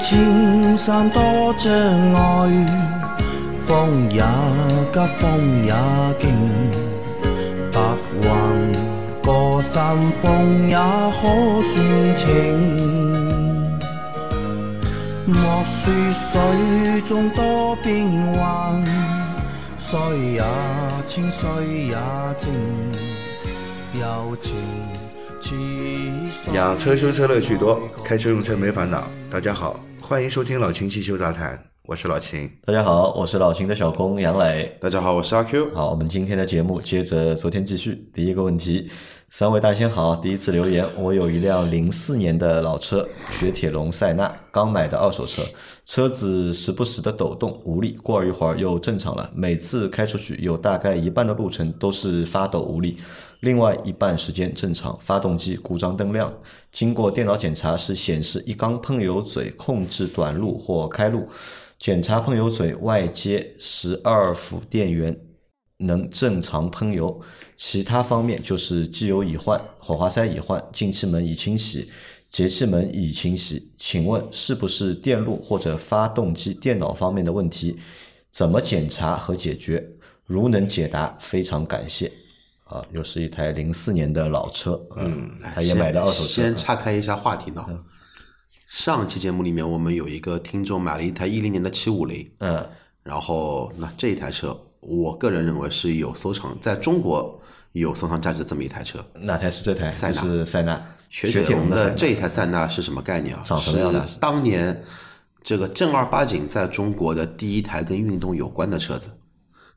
青山多障碍，风也急，风也劲，白云过山峰也可算情。莫说水中多变幻，水也清，水也静，柔情似水。养车修车乐趣多，开车用车没烦恼。大家好，欢迎收听老秦汽修杂谈，我是老秦。大家好，我是老秦的小工杨磊。大家好，我是阿 Q。好，我们今天的节目接着昨天继续。第一个问题，三位大仙好，第一次留言，我有一辆零四年的老车，雪铁龙塞纳，刚买的二手车，车子时不时的抖动无力，过了一会儿又正常了，每次开出去有大概一半的路程都是发抖无力，另外一半时间正常，发动机故障灯亮，经过电脑检查是显示一缸喷油嘴控制短路或开路。检查喷油嘴外接十二伏电源能正常喷油，其他方面就是机油已换、火花塞已换、进气门已清洗、节气门已清洗。请问是不是电路或者发动机电脑方面的问题？怎么检查和解决？如能解答，非常感谢。啊，又是一台零四年的老车，嗯，他也买的二手车。先岔开一下话题呢。上期节目里面，我们有一个听众买了一台一零年的七五零，嗯，然后那这一台车，我个人认为是有收藏，在中国有收藏价值这么一台车。哪台是这台？塞纳是塞纳。雪铁龙的这一台塞纳是什么概念啊？长什么样的当年这个正儿八经在中国的第一台跟运动有关的车子，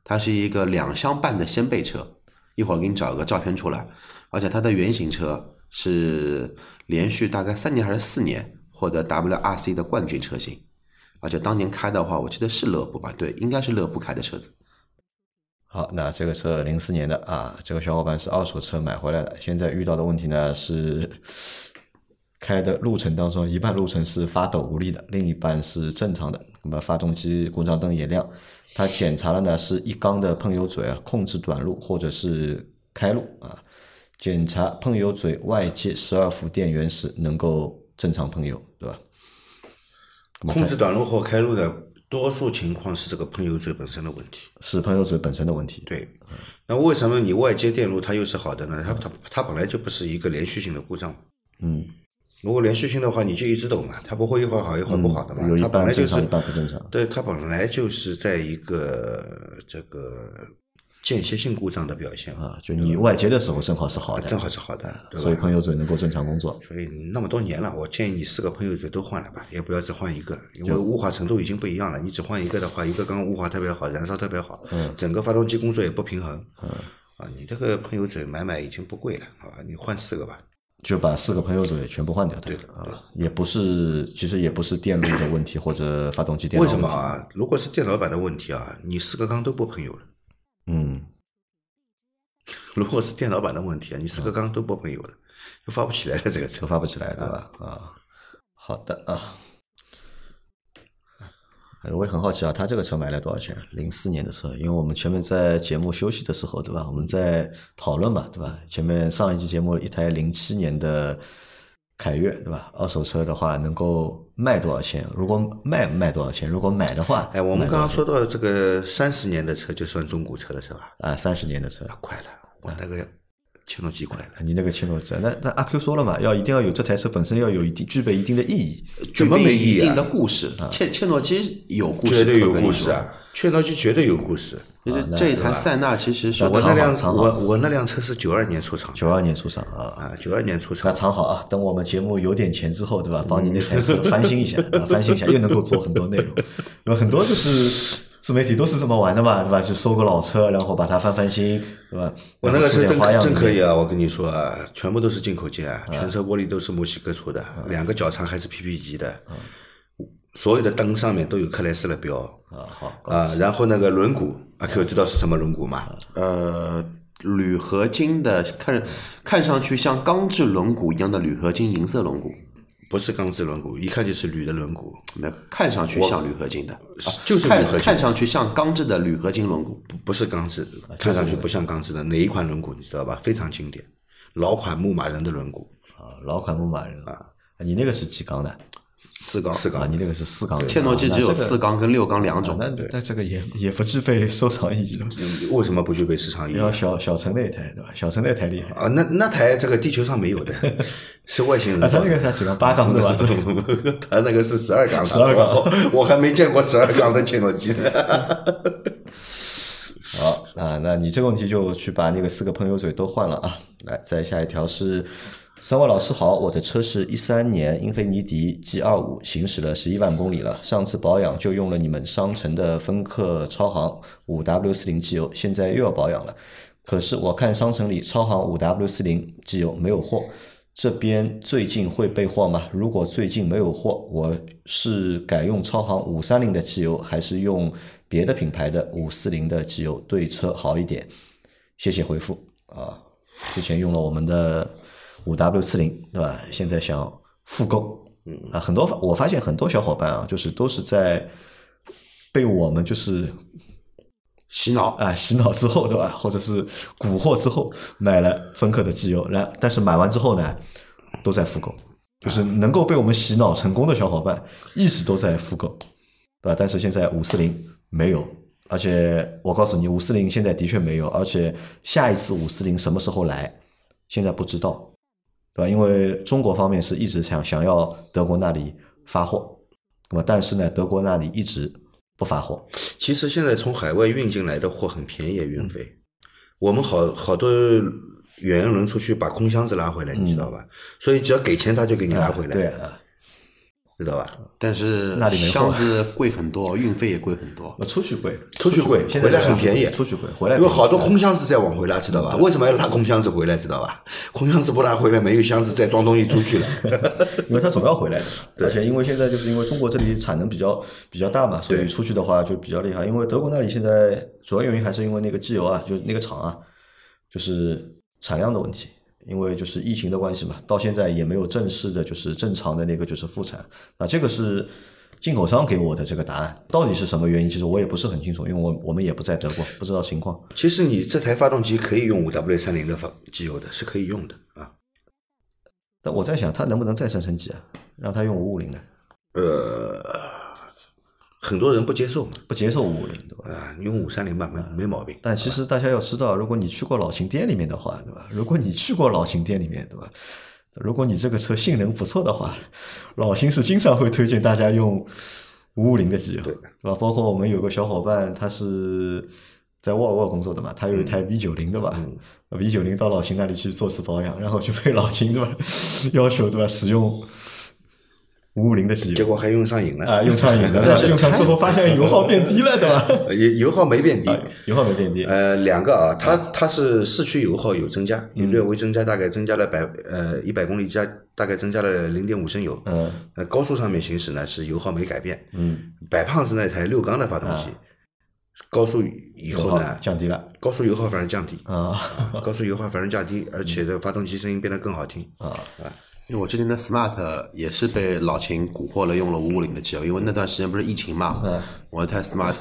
它是一个两厢半的掀背车，一会儿给你找个照片出来，而且它的原型车是连续大概三年还是四年获得 WRC 的冠军车型，而且当年开的话，我记得是勒布吧？对，应该是勒布开的车子。好，那这个车零四年的啊，这个小伙伴是二手车买回来的，现在遇到的问题呢是开的路程当中，一半路程是发抖无力的，另一半是正常的。那么发动机故障灯也亮，他检查了呢是一缸的喷油嘴啊控制短路或者是开路啊，检查喷油嘴外接十二伏电源时能够正常喷油，对吧？控制短路或开路的多数情况是这个喷油嘴本身的问题。是喷油嘴本身的问题。对，那为什么你外接电路它又是好的呢？它它它本来就不是一个连续性的故障。嗯，如果连续性的话，你就一直抖嘛，它不会一会儿好一会儿不好的嘛。有一它本来就是半正常，一半不正常。对，它本来就是在一个这个间歇性故障的表现啊，就你外接的时候正好是好的，正好是好的，对吧？所以喷油嘴能够正常工作。所以那么多年了，我建议你四个喷油嘴都换了吧，也不要只换一个，因为雾化程度已经不一样了。你只换一个的话，一个刚刚雾化特别好，燃烧特别好，嗯整个发动机工作也不平衡，嗯，啊，你这个喷油嘴买买已经不贵了，好吧？你换四个吧。就把四个喷油嘴全部换掉，对对啊，也不是，其实也不是电路的问题或者发动机电脑为什么？啊？如果是电脑版的问题啊，你四个缸都不喷油了。嗯，如果是电脑版的问题啊，你四个缸都不喷油了，就发不起来了这个车。发不起来，对吧？啊，好的啊。哎我也很好奇啊，他这个车买了多少钱？零四年的车，因为我们前面在节目休息的时候，对吧？我们在讨论嘛，对吧？前面上一期节目一台零七年的凯越，对吧？二手车的话能够卖多少钱？如果卖卖多少钱？如果买的话，哎，我们刚刚说到这个三十年的车就算中古车了是吧？啊，三十年的车，啊，快了，我那个切诺基快了。你那个切诺基，那那阿 Q 说了嘛，要一定要有这台车本身要有一定具备一定的意义。怎么没意义啊一定的故事，切切诺基有故事，绝对有故事啊！切诺基绝对有故事。就是这一台塞纳其实是我那辆藏好我我那辆车是九二年出厂九二年出厂啊，啊，九二年出厂那厂。藏好啊，等我们节目有点钱之后，对吧？帮你那台车翻新一下，啊，翻新一下又能够做很多内容。有很多就是自媒体都是这么玩的嘛，对吧？就收个老车，然后把它翻翻新，对吧？我那个车真真可以。啊！我跟你说啊，全部都是进口件啊，全车玻璃都是墨西哥出的，两个脚长还是 PP 级的，所有的灯上面都有克莱斯勒标啊，好，啊。然后那个轮毂，阿 Q 知道是什么轮毂吗？呃铝合金的，看看上去像钢制轮毂一样的铝合金银色轮毂，不是钢制轮毂，一看就是铝的轮毂，那看上去像铝合金的，就是铝看合金看上去像钢制的铝合金轮毂。不不是钢制，看上去不像钢制的哪一款轮毂你知道吧？非常经典，老款牧马人的轮毂，啊，老款牧马人啊，你那个是几缸的？四缸，四缸，啊你那个是四缸，切诺基只有四缸跟六缸两啊种。那那这个也也不具备收藏意义的。为什么不具备市场意义？要小小陈那一台对吧？小陈那台厉害啊，那那台这个地球上没有的，是外星人啊，他。那个他几缸八缸对吧？他那个是十二缸，十二缸我我还没见过十二缸的切诺基呢。好啊，那你这个问题就去把那个四个喷油嘴都换了啊。来，再下一条是，三位老师好，我的车是一三年英菲尼迪 G 二五，行驶了十一万公里了，上次保养就用了你们商城的芬克超航五 W 四零机油，现在又要保养了。可是我看商城里超航五 W 四零机油没有货，这边最近会备货吗？如果最近没有货，我是改用超航五三零的机油，还是用别的品牌的五四零的机油对车好一点？谢谢回复啊！之前用了我们的五 W 四零，对吧？现在想复购，嗯啊，很多我发现很多小伙伴啊，就是都是在被我们就是洗脑，啊洗脑之后，对吧？或者是蛊惑之后买了芬克的机油，然但是买完之后呢，都在复购，就是能够被我们洗脑成功的小伙伴，一直都在复购，对吧？但是现在五四零没有，而且我告诉你，五四零现在的确没有，而且下一次五四零什么时候来，现在不知道，对吧？因为中国方面是一直想想要德国那里发货，那么但是呢，德国那里一直不发货，其实现在从海外运进来的货很便宜，运费。我们好好多远洋轮出去把空箱子拉回来，你知道吧？所以只要给钱，他就给你拉回来，对啊。知道吧？但是那里没货箱子贵很多，运费也贵很多。出去贵，出去贵，现在回来很便宜，出去贵，回来因为好多空箱子在往回拉，知道吧？为什么要拉空箱子回来，知道吧？空箱子不拉回来，没有箱子再装东西出去了。因为它总要回来的，而且因为现在就是因为中国这里产能比较比较大嘛，所以出去的话就比较厉害。因为德国那里现在主要原因还是因为那个机油啊，就是那个厂啊，就是产量的问题。因为就是疫情的关系嘛，到现在也没有正式的，就是正常的那个就是复产。那这个是进口商给我的这个答案，到底是什么原因？其实我也不是很清楚，因为我我们也不在德国，不知道情况。其实你这台发动机可以用五 W 三零的发机油的，是可以用的啊。那我在想，它能不能再升升级啊？让它用五五零的，呃，很多人不接受不接受五五零，对吧？啊，你用五三零吧，没没毛病。但其实大家要知道，如果你去过老秦店里面的话，对吧？如果你去过老秦店里面，对吧？如果你这个车性能不错的话，老秦是经常会推荐大家用五五零的机油，对吧？包括我们有个小伙伴，他是在沃尔沃工作的嘛，他有一台 V 九零，对吧？V 九零到老秦那里去做次保养，然后就被老秦对吧 要求对吧使用五五零的机油，结果还用上瘾了啊用上瘾了，但是用上之后发现油耗变低了，对吧？呃油油耗没变低。啊油耗没变低，呃，两个啊，它它是市区油耗有增加，有略微增加，大概增加了百呃一百公里加，大概增加了零点五升油。嗯呃，高速上面行驶呢是油耗没改变。嗯，白胖子那台六缸的发动机，高速以后呢，降低了高速油耗反而降低，啊高速油耗反而降低，而且的发动机声音变得更好听啊。啊。因为我之前的 Smart 也是被老秦蛊惑了，用了五五零的机油。因为那段时间不是疫情嘛，我那台 Smart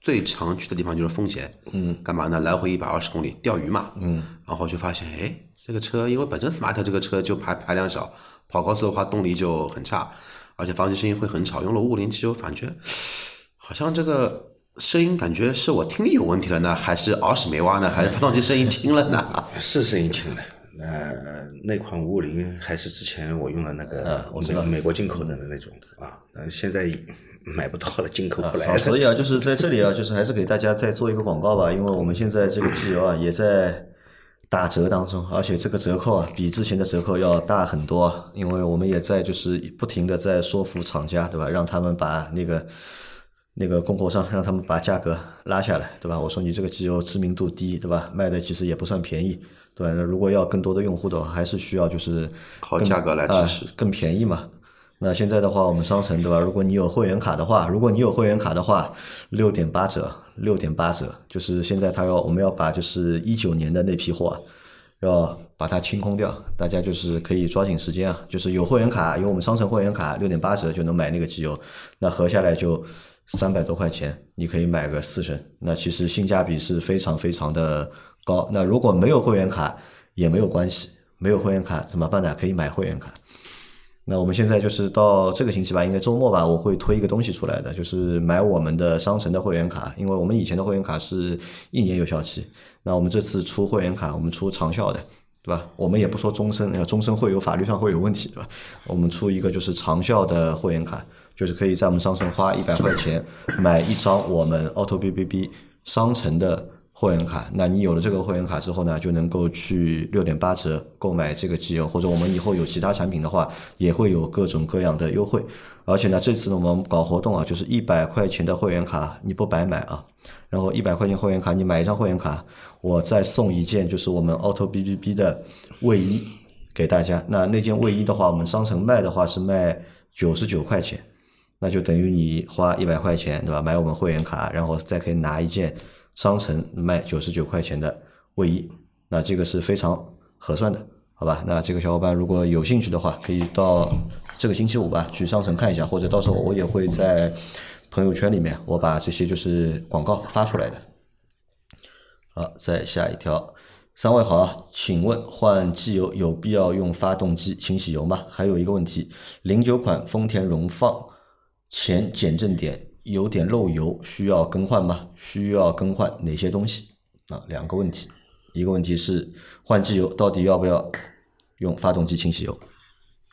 最常去的地方就是奉贤，嗯，干嘛呢？来回一百二十公里钓鱼嘛，嗯，然后就发现，哎，这个车因为本身 Smart 这个车就排排量小，跑高速的话动力就很差，而且发动机声音会很吵。用了五五零机油，感觉好像这个声音感觉是我听力有问题了呢，还是耳屎没挖呢，还是发动机声音轻了呢？是声音轻了。那那款五五零还是之前我用的那个我知道美美国进口的那种啊，呃，现在买不到了，进口不来。所以啊，就是在这里啊，就是还是给大家再做一个广告吧，因为我们现在这个机油啊也在打折当中，而且这个折扣啊比之前的折扣要大很多，因为我们也在就是不停的在说服厂家，对吧？让他们把那个那个供货商让他们把价格拉下来，对吧？我说你这个机油知名度低，对吧？卖的其实也不算便宜，对？那如果要更多的用户的话，还是需要就是更靠价格来支持啊更便宜嘛。那现在的话，我们商城对吧？如果你有会员卡的话，如果你有会员卡的话，六点八折，六点八折，就是现在他要我们要把就是一九年的那批货啊，要把它清空掉，大家就是可以抓紧时间啊，就是有会员卡，有我们商城会员卡，六点八折就能买那个机油，那合下来就三百多块钱，你可以买个四升，那其实性价比是非常非常的高。那如果没有会员卡也没有关系，没有会员卡怎么办呢？可以买会员卡。那我们现在就是到这个星期吧，应该周末吧，我会推一个东西出来的，就是买我们的商城的会员卡，因为我们以前的会员卡是一年有效期，那我们这次出会员卡，我们出长效的，对吧？我们也不说终身，那终身会有法律上会有问题，对吧？我们出一个就是长效的会员卡，就是可以在我们商城花一百块钱买一张我们 Auto B B B 商城的会员卡。那你有了这个会员卡之后呢，就能够去六点八折购买这个机油，或者我们以后有其他产品的话，也会有各种各样的优惠。而且呢，这次呢我们搞活动啊，就是一百块钱的会员卡你不白买啊，然后一百块钱会员卡你买一张会员卡，我再送一件就是我们 Auto B B B 的卫衣给大家。那那件卫衣的话，我们商城卖的话是卖九十九块钱。那就等于你花一百块钱，对吧？买我们会员卡，然后再可以拿一件商城卖九十九块钱的卫衣，那这个是非常合算的，好吧？那这个小伙伴如果有兴趣的话，可以到这个星期五吧去商城看一下，或者到时候我也会在朋友圈里面我把这些就是广告发出来的。好，再下一条，三位好啊，请问换机油有必要用发动机清洗油吗？还有一个问题，零九款丰田荣放。前减震点有点漏油，需要更换吗？需要更换哪些东西？啊，两个问题，一个问题是换机油到底要不要用发动机清洗油？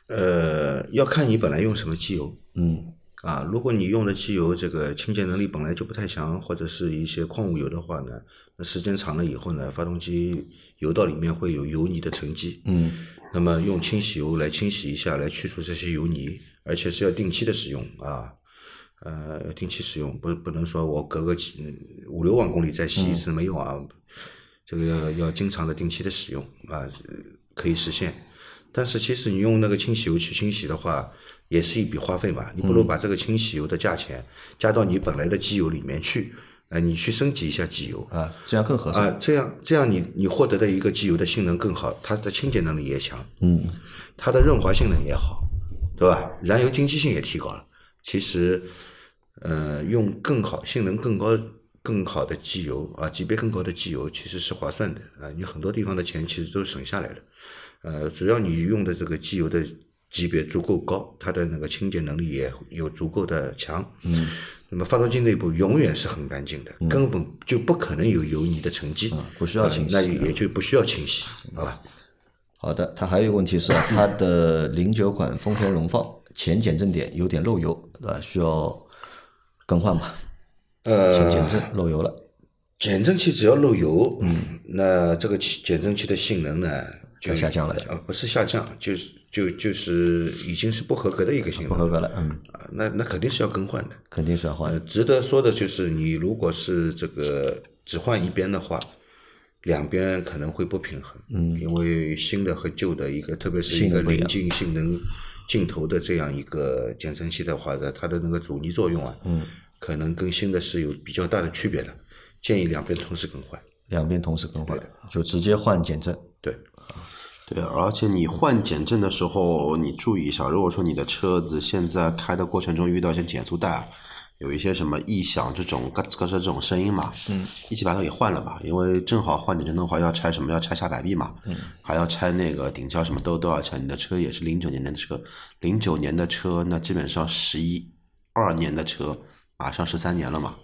呃，要看你本来用什么机油。嗯，啊，如果你用的机油这个清洁能力本来就不太强，或者是一些矿物油的话呢，那时间长了以后呢，发动机油道里面会有油泥的沉积。嗯，那么用清洗油来清洗一下，来去除这些油泥，而且是要定期的使用啊。呃，要定期使用，不不能说我隔个几五六万公里再洗一次没用啊。这个要要经常的定期的使用啊，可以实现。但是其实你用那个清洗油去清洗的话，也是一笔花费嘛。你不如把这个清洗油的价钱加到你本来的机油里面去，呃，你去升级一下机油啊，这样更合算。啊，这样这样你你获得的一个机油的性能更好，它的清洁能力也强，嗯，它的润滑性能也好，对吧？燃油经济性也提高了。其实。呃，用更好、性能更高、更好的机油啊，级别更高的机油其实是划算的啊。你很多地方的钱其实都省下来了。呃，只要你用的这个机油的级别足够高，它的那个清洁能力也有足够的强。嗯。那么发动机内部永远是很干净的，根本就不可能有油泥的沉积，不需要清洗，那也就不需要清洗，好吧？好的，它还有一个问题是，它的零九款丰田荣放前减震点有点漏油，对吧？需要。更换吧，呃，先减震漏油了。减震器只要漏油，嗯，那这个减震器的性能呢就下降了。呃，不是下降，就是就就是已经是不合格的一个性能，不合格了。嗯，啊，那那肯定是要更换的，肯定是要换。值得说的就是，你如果是这个只换一边的话，两边可能会不平衡。嗯，因为新的和旧的一个，特别是一个临近性能镜头的这样一个减震器的话呢，它的那个阻尼作用啊，嗯。可能跟新的是有比较大的区别的，建议两边同时更换。两边同时更换，就直接换减震。对，对，而且你换减震的时候，你注意一下，如果说你的车子现在开的过程中遇到一些减速带，有一些什么异响，这种咯吱咯吱这种声音嘛，嗯，一起把它给换了吧，因为正好换减震的话要拆什么？要拆下摆臂嘛，嗯，还要拆那个顶胶，什么都都要拆。你的车也是零九年的车，零九年的车，那基本上十一二年的车。马上十三年了嘛，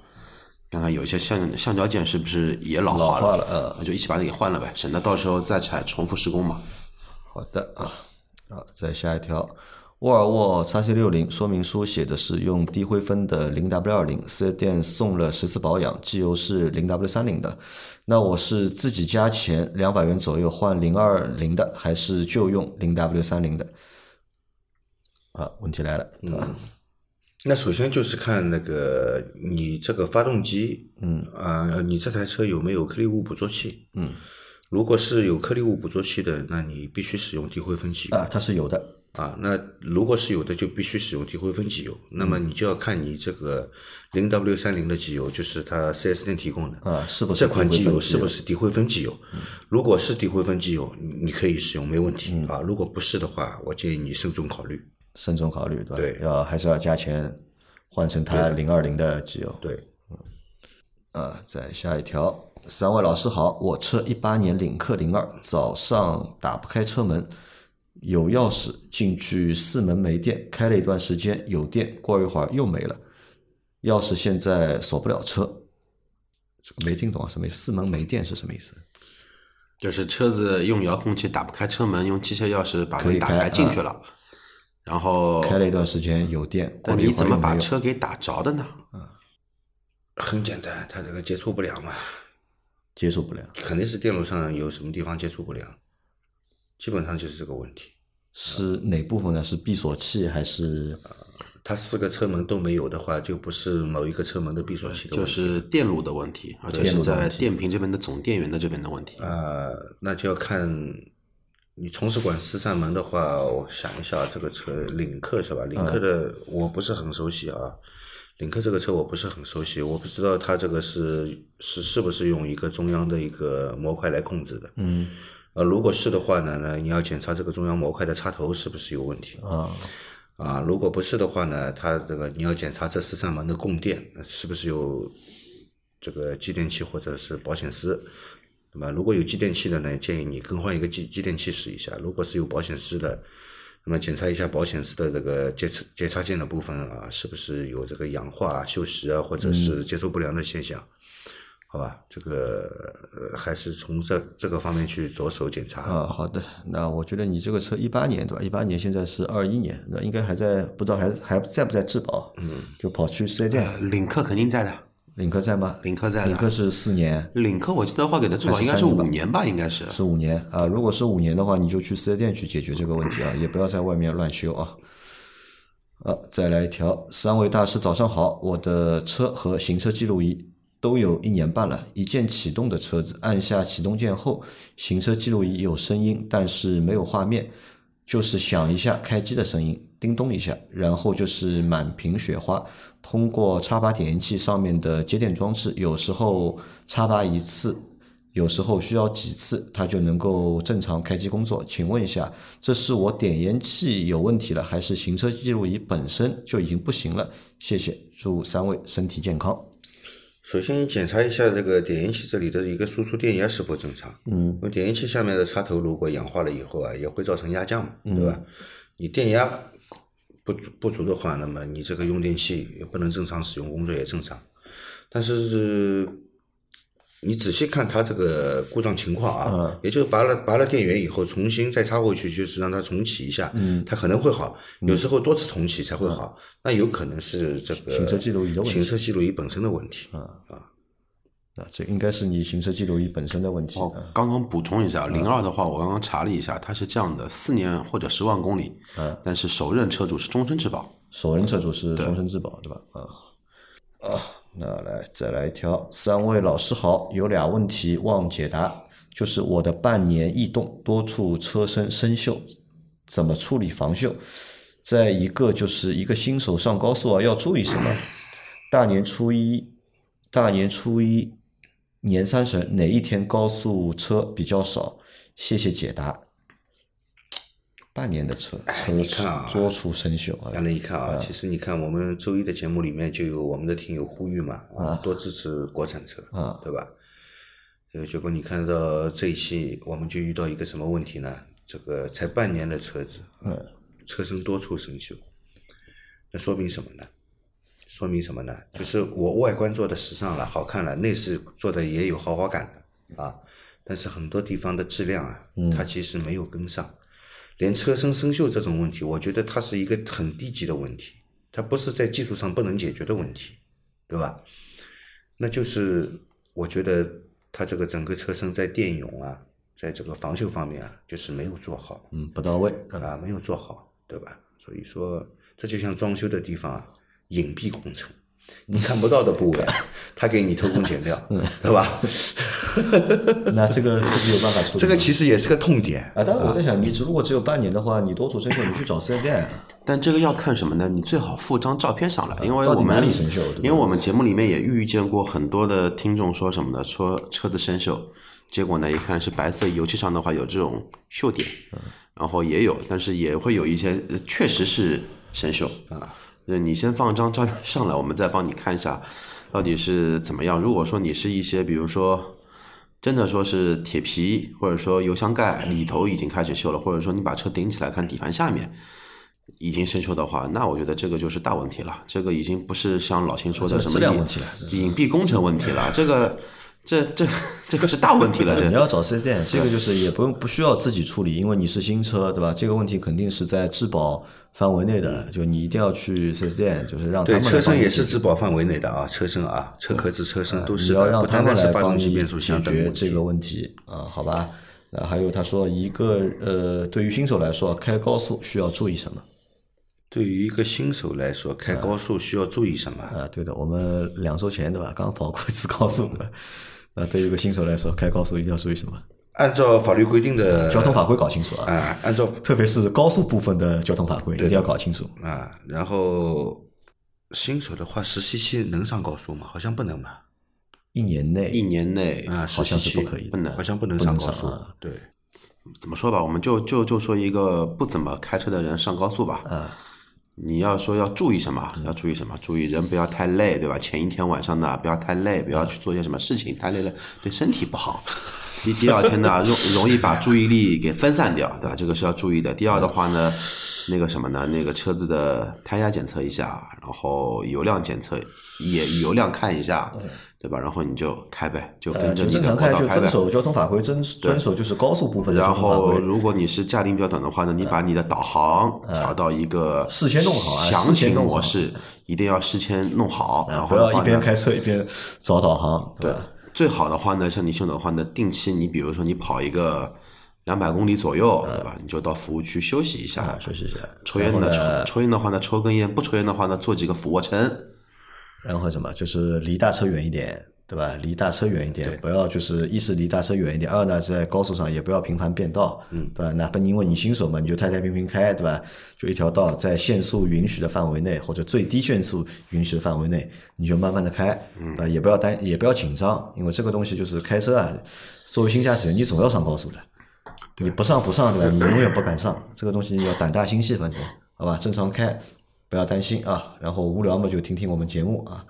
看看有一些橡橡胶件是不是也老化了？呃，那就一起把它给换了呗，省得到时候再拆重复施工嘛。好的啊，好，再下一条，沃尔沃 x C 六零说明书写的是用低灰分的零 W 二零，四 S 店送了十次保养，机油是零 W 三零的。那我是自己加钱两百元左右换零二零的，还是就用零 W 三零的？啊，问题来了，嗯。那首先就是看那个你这个发动机，嗯啊，你这台车有没有颗粒物捕捉器？嗯，如果是有颗粒物捕捉器的，那你必须使用低灰分机啊，它是有的啊。那如果是有的，就必须使用低灰分机油。那么你就要看你这个零 W 三零的机油，就是它四 S 店提供的啊，是不是这款机油是不是低灰分机油？如果是低灰分机油，你可以使用没问题啊。如果不是的话，我建议你慎重考虑。慎重考虑，对吧？对，要还是要加钱换成它零二零的机油。对，嗯，啊，再下一条，三位老师好，我车一八年领克零二，早上打不开车门，有钥匙进去四门没电，开了一段时间有电，过一会儿又没了，钥匙现在锁不了车。这个没听懂啊，什么意思？四门没电是什么意思？就是车子用遥控器打不开车门，用机械钥匙把门打开进去了，然后开了一段时间有电，过了一那你怎么会儿又没有。把车给打着的呢？很简单，它这个接触不良嘛，接触不良？肯定是电路上有什么地方接触不良，基本上就是这个问题。是哪部分呢？是闭锁器还是？它四个车门都没有的话，就不是某一个车门的闭锁器的就问题。是电路的问题，而且是在电瓶这边的总电源的这边的问题。呃，那就要看你从事管四扇门的话，我想一下，这个车领克是吧？领克的我不是很熟悉啊，领克这个车我不是很熟悉，我不知道它这个是是是不是用一个中央的一个模块来控制的。嗯呃，如果是的话呢，那你要检查这个中央模块的插头是不是有问题。啊啊，如果不是的话呢，它这个你要检查这四扇门的供电呃是不是有这个继电器或者是保险丝。那么如果有继电器的呢，建议你更换一个继继电器试一下。如果是有保险丝的，那么检查一下保险丝的这个接插接插件的部分啊，是不是有这个氧化、锈蚀啊，或者是接触不良的现象。好吧，这个呃还是从这这个方面去着手检查。啊，好的。那我觉得你这个车一八年对吧？一八年现在是二一年，那应该还在不知道还还在不在质保？嗯，就跑去四 S 店，呃领克肯定在的，领克在吗？领克在。领克是四年，领克我记得话给的质保应该是五年吧，应该是。是五年啊。如果是五年的话，你就去四 S 店去解决这个问题啊，也不要在外面乱修啊。啊，再来一条，三位大师早上好，我的车和行车记录仪都有一年半了，一键启动的车子，按下启动键后，行车记录仪有声音，但是没有画面，就是响一下开机的声音，叮咚一下，然后就是满屏雪花。通过插拔点烟器上面的接电装置，有时候插拔一次，有时候需要几次，它就能够正常开机工作。请问一下，这是我点烟器有问题了，还是行车记录仪本身就已经不行了？谢谢，祝三位身体健康。首先，你检查一下这个点烟器这里的一个输出电压是否正常。嗯因为点烟器下面的插头如果氧化了以后啊，也会造成压降嘛，对吧？你电压不足不足的话，那么你这个用电器也不能正常使用，工作也正常。但是你仔细看它这个故障情况啊，也就是拔了拔了电源以后，重新再插回去，就是让它重启一下，它可能会好。有时候多次重启才会好，那有可能是这个行车记录仪的问题行车记录仪本身的问题。啊，啊这应该是你行车记录仪本身的问题。哦，刚刚补充一下，零二的话，我刚刚查了一下，它是这样的，四年或者十万公里，但是首任车主是终身质保。首任车主是终身质保，对吧？啊啊，那来再来一条，三位老师好，有俩问题望解答，就是我的半年异动，多处车身生锈，怎么处理防锈？再一个就是一个新手上高速啊，要注意什么？大年初一，大年初一，年三十哪一天高速车比较少？谢谢解答。半年的车，车你看啊多处生锈啊，让人一看啊，其实你看我们周一的节目里面就有我们的听友呼吁嘛，啊，多支持国产车，啊对吧？呃，结果你看到这一期，我们就遇到一个什么问题呢？这个才半年的车子，嗯，车身多处生锈，那说明什么呢？说明什么呢？就是我外观做的时尚了、好看了，内饰做的也有豪华感的啊，但是很多地方的质量啊，它其实没有跟上。连车身生锈这种问题，我觉得它是一个很低级的问题，它不是在技术上不能解决的问题，对吧？那就是我觉得它这个整个车身在电泳啊，在这个防锈方面啊，就是没有做好嗯，不到位，啊，没有做好，对吧？所以说，这就像装修的地方啊，隐蔽工程，你看不到的部位，他给你偷工减料，对吧？那这个这个有办法处理。这个其实也是个痛点。啊，但是我在想，你只如果只有半年的话，你多处生锈，你去找四 S 店，但这个要看什么呢？你最好附张照片上来，因为我们因为我们节目里面也遇见过很多的听众说什么呢？说车子生锈，结果呢一看是白色油漆上的话有这种锈点，然后也有，但是也会有一些呃确实是生锈啊。那你先放张照片上来，我们再帮你看一下到底是怎么样。如果说你是一些比如说。真的说是铁皮或者说油箱盖里头已经开始锈了，或者说你把车顶起来看底盘下面已经生锈的话，那我觉得这个就是大问题了。这个已经不是像老秦说的什么隐蔽工程问题了，这个这这这个是大问题了。这你要找四 S 店，这个就是也不用不需要自己处理，因为你是新车，对吧？这个问题肯定是在质保范围内的，就你一定要去四 S 店，就是让他，们对车身也是质保范围内的啊，车身啊，车壳子、车身都是的，要让他们来帮你解决这个问题啊，好吧？那还有他说一个呃，对于新手来说，开高速需要注意什么？对于一个新手来说，开高速需要注意什么？啊，对的，我们两周前对吧，刚跑过一次高速，对吧？那对于一个新手来说，开高速一定要注意什么？按照法律规定的交通法规搞清楚啊，啊，按照特别是高速部分的交通法规一定要搞清楚。啊，然后新手的话，实习期能上高速吗？好像不能吧？一年内一年内啊，好像实习期是不可以的不能好像不能上高速啊。对，怎么说吧，我们就就就说一个不怎么开车的人上高速吧。啊你要说要注意什么？要注意什么？注意人不要太累，对吧？前一天晚上呢，不要太累，不要去做一些什么事情，太累了对身体不好。第第二天呢，容容易把注意力给分散掉，对吧？这个是要注意的。第二的话呢，那个什么呢？那个车子的胎压检测一下，然后油量检测也油量看一下，对吧？然后你就开呗，就呃，跟着你的就正常开，国道开呗就遵。守交通法规，遵遵守就是高速部分的然后。如果你是驾龄比较短的话呢，你把你的导航调到一个事先弄好啊详情模式，一定要事先弄好。然后，不要一边开车一边找导航，对吧？最好的话呢，像你这种的话呢，定期你比如说你跑一个两百公里左右，对吧？你就到服务区休息一啊下，，休息一下。抽烟的抽烟的话呢，抽根烟；不抽烟的话呢，做几个俯卧撑。然后什么，就是离大车远一点，对吧？离大车远一点，不要就是一是离大车远一点，二呢在高速上也不要频繁变道，嗯，对吧？哪怕因为你新手嘛，你就太太平平开，对吧？就一条道在限速允许的范围内，或者最低限速允许的范围内，你就慢慢的开，嗯，对吧？也不要担，也不要紧张，因为这个东西就是开车啊，作为新驾驶员，你总要上高速的，你不上不上，对吧？你永远不敢上，这个东西要胆大心细，反正好吧，正常开，不要担心啊。然后无聊嘛，就听听我们节目啊。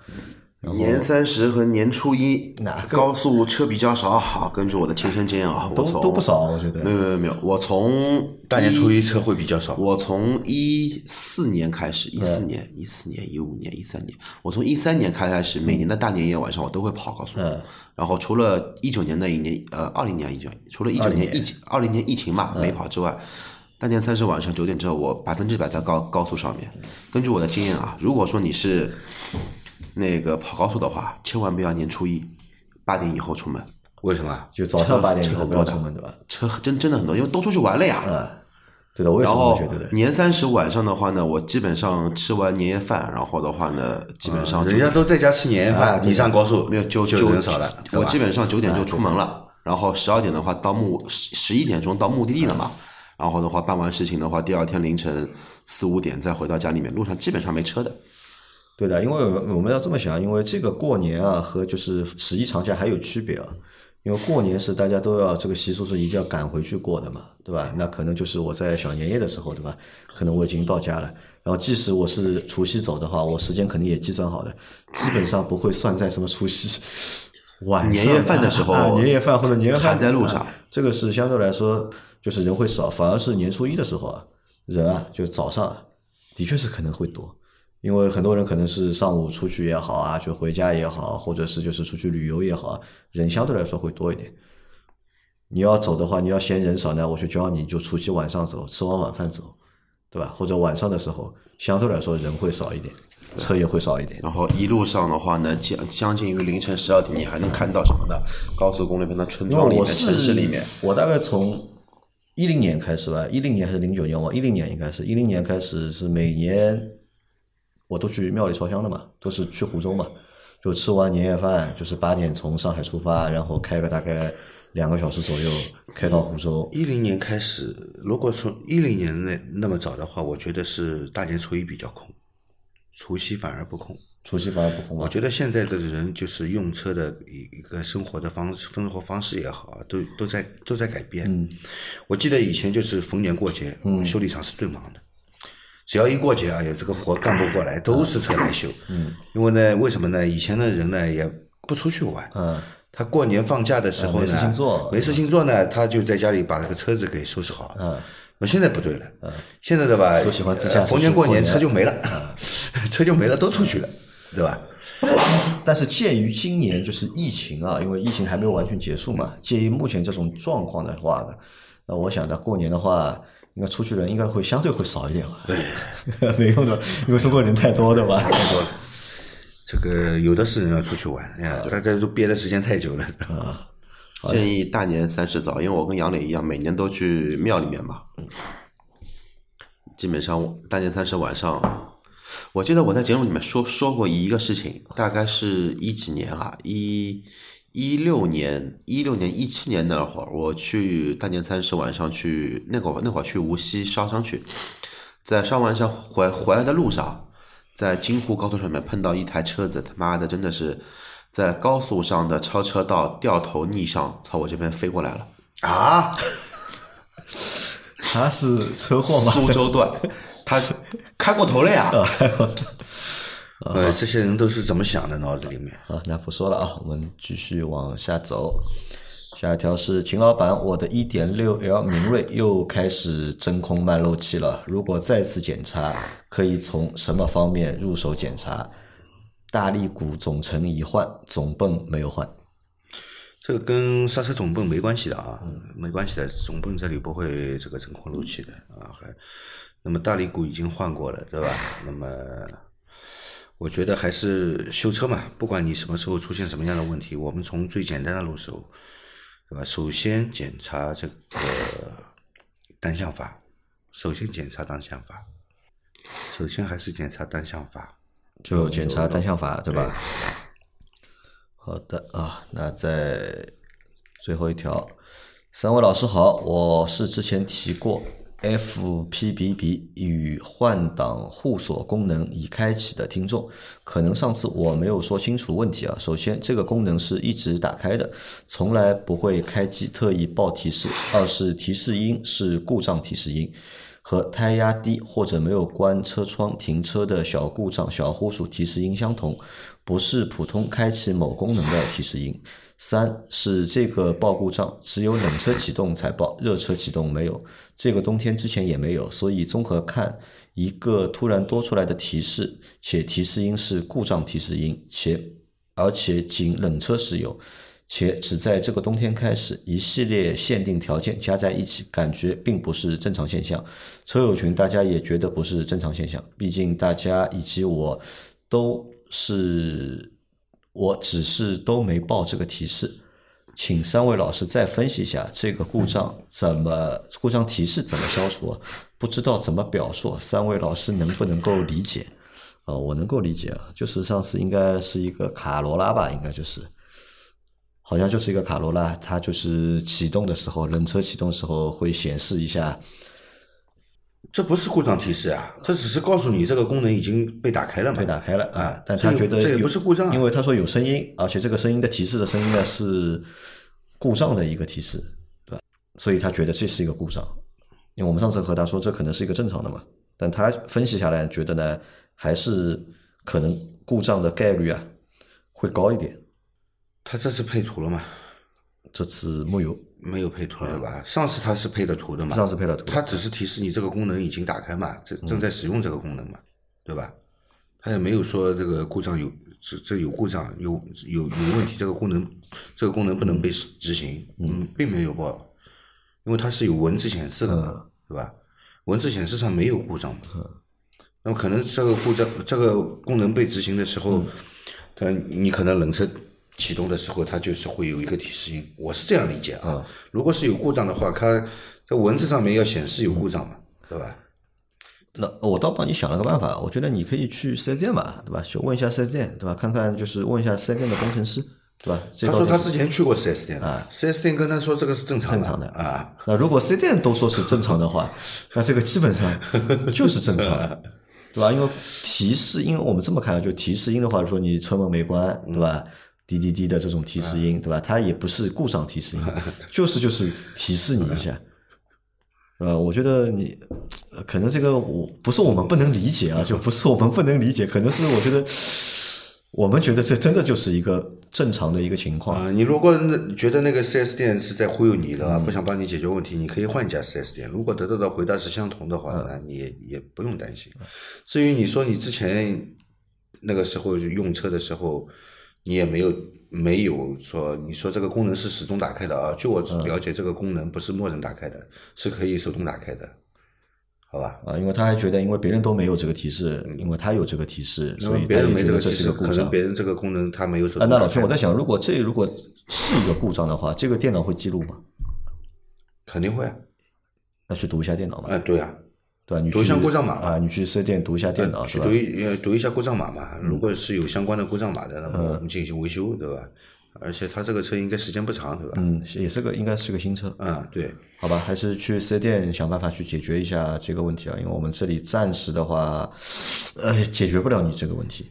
年三十和年初一哪个高速车比较少？好，根据我的亲身经验啊，我都都不少，我觉得没有没有没有，我从大年初一车会比较少。我从一四年开始，一嗯四年、一四年、一五年、一三年，我从一三年开开始，每年的大年夜晚上我都会跑高速。嗯然后除了一九年那一年，呃，二零年、一九，除了一九20年年疫情、二零年疫情嘛没跑之外，大年三十晚上九点之后，我百分之百在高高速上面。根据我的经验啊，如果说你是那个跑高速的话，千万不要年初一八点以后出门，为什么？就早上八点以后不要出门，对吧？车真真的很多，因为都出去玩了呀。嗯，对的，我也是这么觉得的。年三十晚上的话呢，我基本上吃完年夜饭，然后的话呢，基本上就人家都在家吃年夜啊饭，对你上高速没有就就九人少了。我基本上九点就出门了，然后十二点的话到目十十一点钟到目的地了嘛。然后的话办完事情的话，第二天凌晨四五点再回到家里面，路上基本上没车的。对的，因为我们要这么想，因为这个过年啊和就是十一长假还有区别啊。因为过年是大家都要这个习俗是一定要赶回去过的嘛，对吧？那可能就是我在小年夜的时候，对吧？可能我已经到家了，然后即使我是除夕走的话，我时间肯定也计算好的，基本上不会算在什么除夕 晚上年夜饭的时候啊年夜饭或者年夜饭还在路上啊这个是相对来说就是人会少，反而是年初一的时候啊，人啊就早上啊的确是可能会多。因为很多人可能是上午出去也好啊，就回家也好，或者是就是出去旅游也好啊，人相对来说会多一点。你要走的话，你要嫌人少呢，我就教你就除夕晚上走，吃完晚饭走，对吧？或者晚上的时候，相对来说人会少一点，车也会少一点。然后一路上的话呢，将将近于凌晨十二点，你还能看到什么呢？高速公路边的村庄里面、城市里面，我大概从一零年开始吧，一零年还是零九年？我一零年应该是一零年开始是每年我都去庙里烧香的嘛，都是去湖州嘛，就吃完年夜饭就是八点从上海出发，然后开个大概两个小时左右开到湖州。一零年开始，如果从一零年那那么早的话，我觉得是大年初一比较空，除夕反而不空。除夕反而不空我啊，觉得现在的人就是用车的一一个生活的方生活方式也好啊，都都在都在改变。嗯我记得以前就是逢年过节，嗯修理厂是最忙的。只要一过节，哎呀，这个活干不过来，都是车来修。嗯，因为呢，为什么呢？以前的人呢也不出去玩，嗯，他过年放假的时候没事情做没事情做呢，他就在家里把这个车子给收拾好。嗯，那现在不对了，嗯现在的吧？都喜欢自驾逢年过年车就没了，车就没了，都出去了，对吧？但是鉴于今年就是疫情啊，因为疫情还没有完全结束嘛，鉴于目前这种状况的话呢，那我想着，过年的话，应该出去人应该会相对会少一点吧？对，没用的，因为中国人太多的吧？太多了。这个有的是人要出去玩，哎呀，大家都憋的时间太久了。啊建议大年三十早，因为我跟杨磊一样，每年都去庙里面嘛。基本上大年三十晚上，我记得我在节目里面说说过一个事情，大概是一几年啊，一一六年、一六年、一七年那会儿，我去大年三十晚上去那会儿那会儿去无锡烧香去，在烧完香回回来的路上，在京沪高速上面碰到一台车子，他妈的真的是在高速上的超车道掉头逆向朝我这边飞过来了，啊，他是车祸吗？苏州段，他开过头了呀。呃，这些人都是怎么想的？脑子里面啊，那不说了啊，我们继续往下走。下一条是秦老板，我的 1.6L 明锐又开始真空慢漏气了。如果再次检查，可以从什么方面入手检查？大力鼓总成已换，总泵没有换。这个跟刹车总泵没关系的啊，没关系的，总泵这里不会这个真空漏气的啊。还，那么大力鼓已经换过了，对吧？那么我觉得还是修车嘛，不管你什么时候出现什么样的问题，我们从最简单的入手，对吧？首先检查这个单向阀，首先检查单向阀，首先还是检查单向阀。就检查单向阀，对吧？好的啊，那在最后一条，三位老师好，我是之前提过 FPBB 与换挡互锁功能已开启的听众，可能上次我没有说清楚问题啊。首先，这个功能是一直打开的，从来不会开机特意报提示；二是提示音是故障提示音。和胎压低或者没有关车窗停车的小故障、小呼数提示音相同，不是普通开启某功能的提示音。三是这个报故障只有冷车启动才报，热车启动没有。这个冬天之前也没有，所以综合看，一个突然多出来的提示，且提示音是故障提示音，且而且仅冷车时有。且只在这个冬天开始，一系列限定条件加在一起，感觉并不是正常现象。车友群大家也觉得不是正常现象，毕竟大家以及我都是，我只是都没报这个提示。请三位老师再分析一下这个故障怎么故障提示怎么消除，不知道怎么表述，三位老师能不能够理解？啊，我能够理解啊，就是上次应该是一个卡罗拉吧，应该就是。好像就是一个卡罗拉，它就是启动的时候，冷车启动的时候会显示一下。这不是故障提示啊，这只是告诉你这个功能已经被打开了嘛。被打开了啊啊，但他觉得这也不是故障啊因为他说有声音，而且这个声音的提示的声音呢是故障的一个提示，对吧？所以他觉得这是一个故障。因为我们上次和他说这可能是一个正常的嘛，但他分析下来觉得呢，还是可能故障的概率啊会高一点。他这次配图了吗？这次没有，没有配图了吧？上次他是配的图的嘛？上次配了图他只是提示你这个功能已经打开嘛，正正在使用这个功能嘛，对吧？他也没有说这个故障有这这有故障有有有问题，这个功能这个功能不能被执行，嗯，并没有报，因为它是有文字显示的嘛，对吧？文字显示上没有故障嘛，那么可能这个故障这个功能被执行的时候，它你可能冷车启动的时候，它就是会有一个提示音，我是这样理解啊。如果是有故障的话，它在文字上面要显示有故障嘛，对吧？那我倒帮你想了个办法，我觉得你可以去四 S 店嘛，对吧？去问一下四 S 店，对吧？看看就是问一下四 S 店的工程师，对吧？他说他之前去过四 S 店啊，四 S 店跟他说这个是正常正常的啊，那如果四 S 店都说是正常的话，那这个基本上就是正常的，对吧？因为提示，因为我们这么看，就提示音的话，说你车门没关，对吧？滴滴滴的这种提示音，对吧？它也不是故障提示音，就是就是提示你一下。呃，我觉得你呃可能这个我不是我们不能理解啊，就不是我们不能理解，可能是我觉得我们觉得这真的就是一个正常的一个情况。啊、你如果觉得那个 4S 店是在忽悠你的不想帮你解决问题，你可以换一家 4S 店。如果得到的回答是相同的嗯话，那你也也不用担心。至于你说你之前那个时候用车的时候，你也没有没有说你说这个功能是始终打开的啊？据我嗯了解，这个功能不是默认打开的，是可以手动打开的，好吧？啊，因为他还觉得，因为别人都没有这个提示，因为他有这个提示，因所以别人没这这个提示，可能。别人这个功能他没有。那老师，我在想，如果这如果是一个故障的话，这个电脑会记录吗？肯定会啊，那去读一下电脑吧。哎对啊，对吧？你读一下故障码啊，你去四 S 店读一下电脑，去读？一呃读一下故障码嘛，如果是有相关的故障码的，那么我们进行维修，对吧？而且它这个车应该时间不长，对吧？嗯，也是个应该是个新车，嗯，对，好吧？还是去四 S 店想办法去解决一下这个问题啊，因为我们这里暂时的话，呃，解决不了你这个问题。